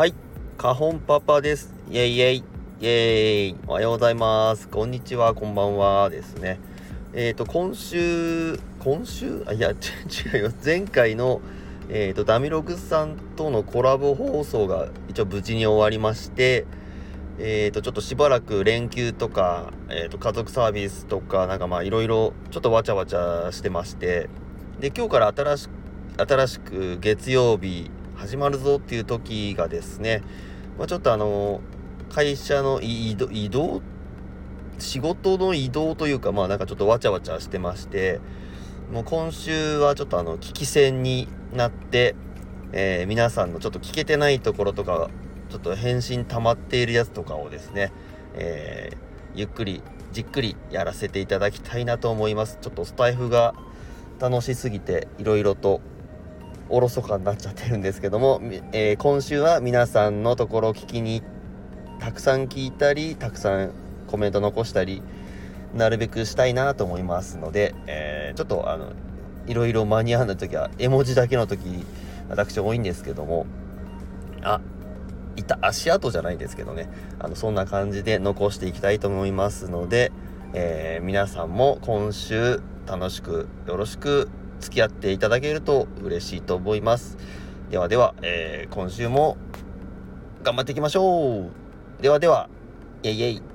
はい、カホンパパです。イェイイェイ、イェイ、おはようございます。こんにちは、こんばんはですね。えっ、ー、と、今週、今週？あ、いや、違うよ。前回の、えっ、ー、と、ダミログさんとのコラボ放送が一応無事に終わりまして、えっ、ー、と、ちょっとしばらく連休とか、えっ、と、家族サービスとか、なんかまあ、いろいろ、ちょっとわちゃわちゃしてまして、で、今日から新しく、新しく月曜日、始まるぞっていう時がですね、まあ、ちょっとあの会社の移動仕事の移動というかまあなんかちょっとわちゃわちゃしてましてもう今週はちょっとあの危機戦になって、えー、皆さんのちょっと聞けてないところとかちょっと返信溜まっているやつとかをですね、えー、ゆっくりじっくりやらせていただきたいなと思います。ちょっとスタイフが楽しすぎていろいろとおろそかになっちゃってるんですけども、えー、今週は皆さんのところを聞きにたくさん聞いたりたくさんコメント残したりなるべくしたいなと思いますので、えー、ちょっとあのいろいろ間に合わない時は絵文字だけの時私多いんですけどもあいた足跡じゃないですけどね。あのそんな感じで残していきたいと思いますので、えー、皆さんも今週楽しくよろしく付き合っていただけると嬉しいと思います。ではでは、えー、今週も頑張っていきましょうではでは、イェイイェイ。